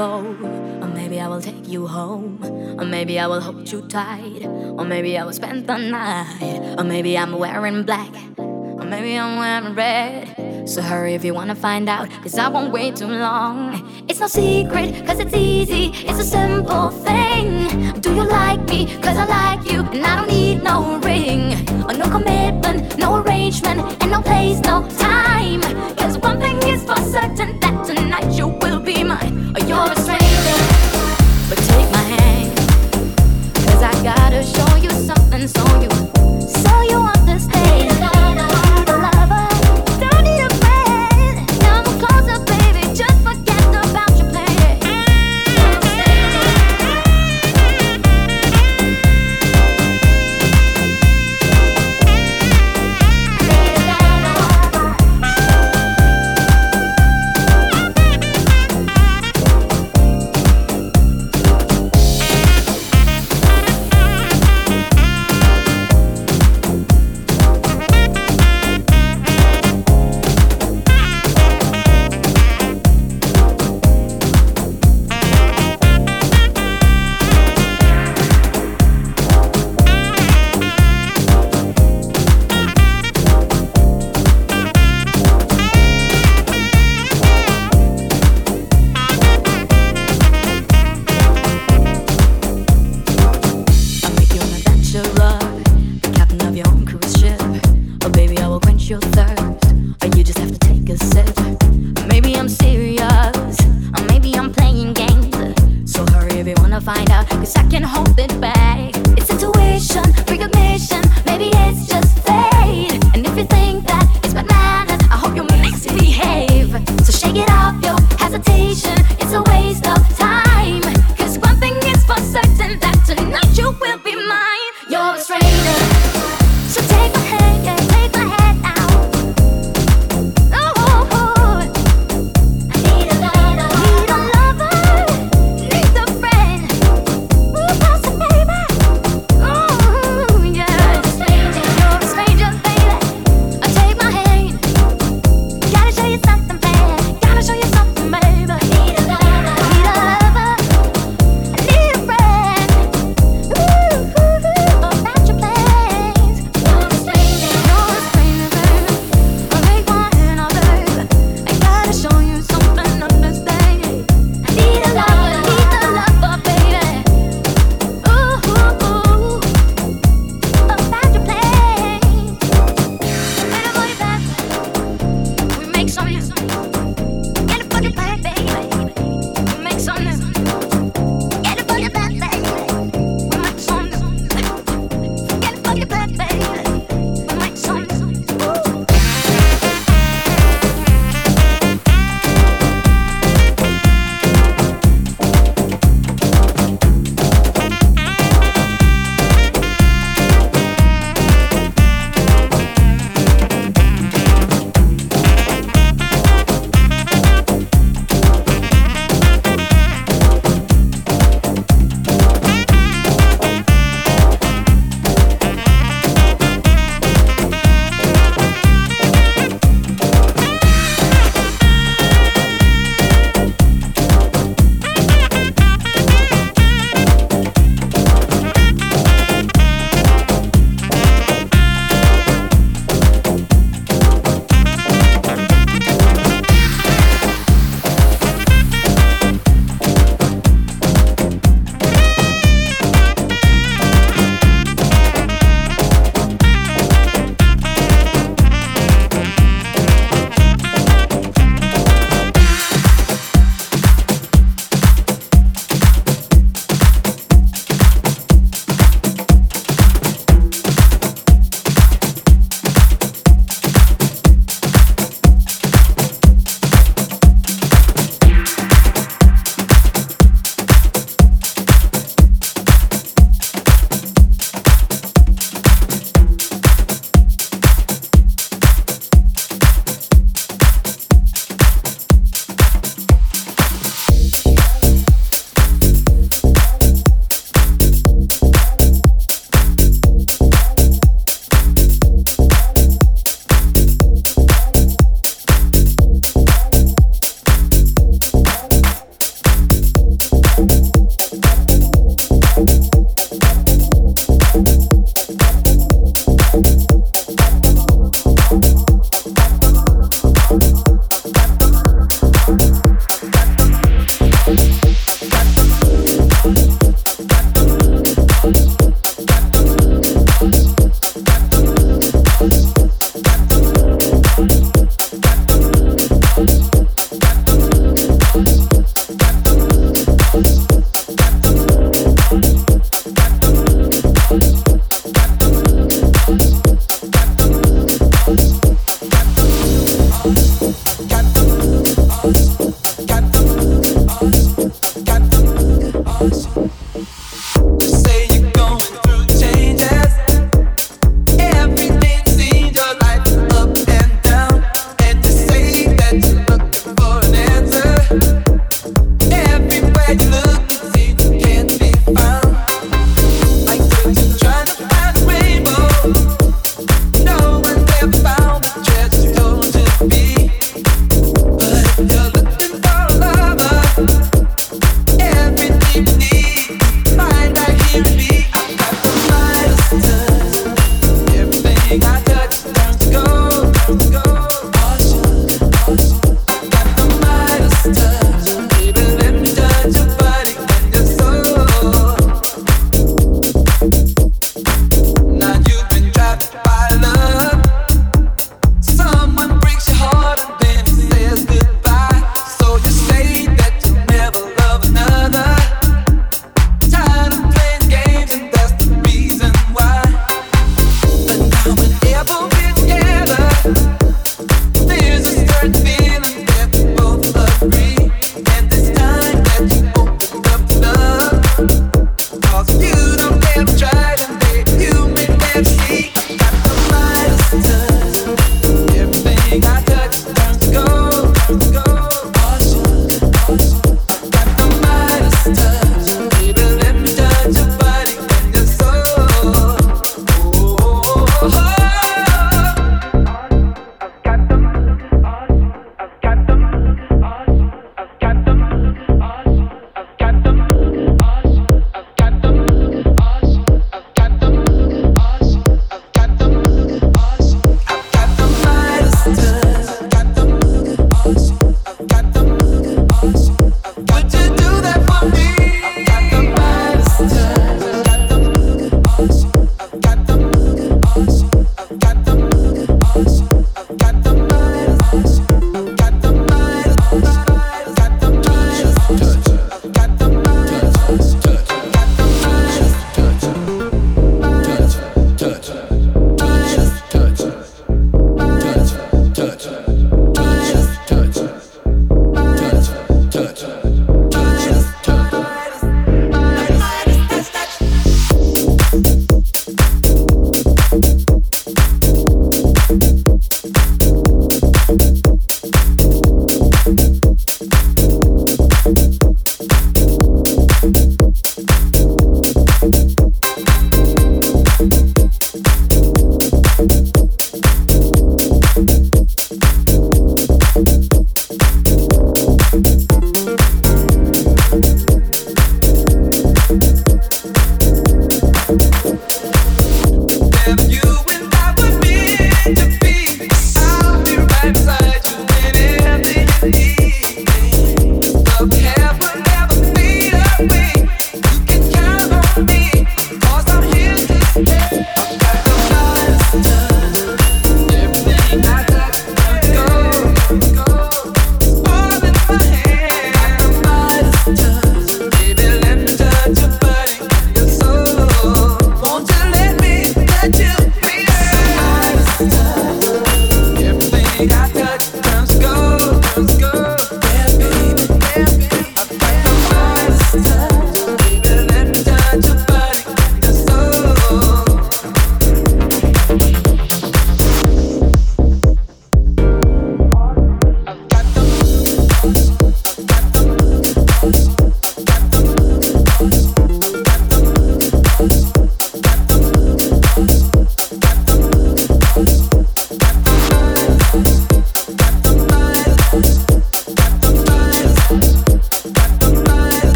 Or maybe I will take you home. Or maybe I will hold you tight. Or maybe I will spend the night. Or maybe I'm wearing black. Or maybe I'm wearing red. So hurry if you wanna find out, cause I won't wait too long. It's no secret, cause it's easy, it's a simple thing. Do you like me? Cause I like you, and I don't need no ring. Or no commitment, no arrangement, and no place, no time. Cause one thing is for certain that tonight be mine. Or you're a stranger. But take my hand, cause I gotta show you something so you, so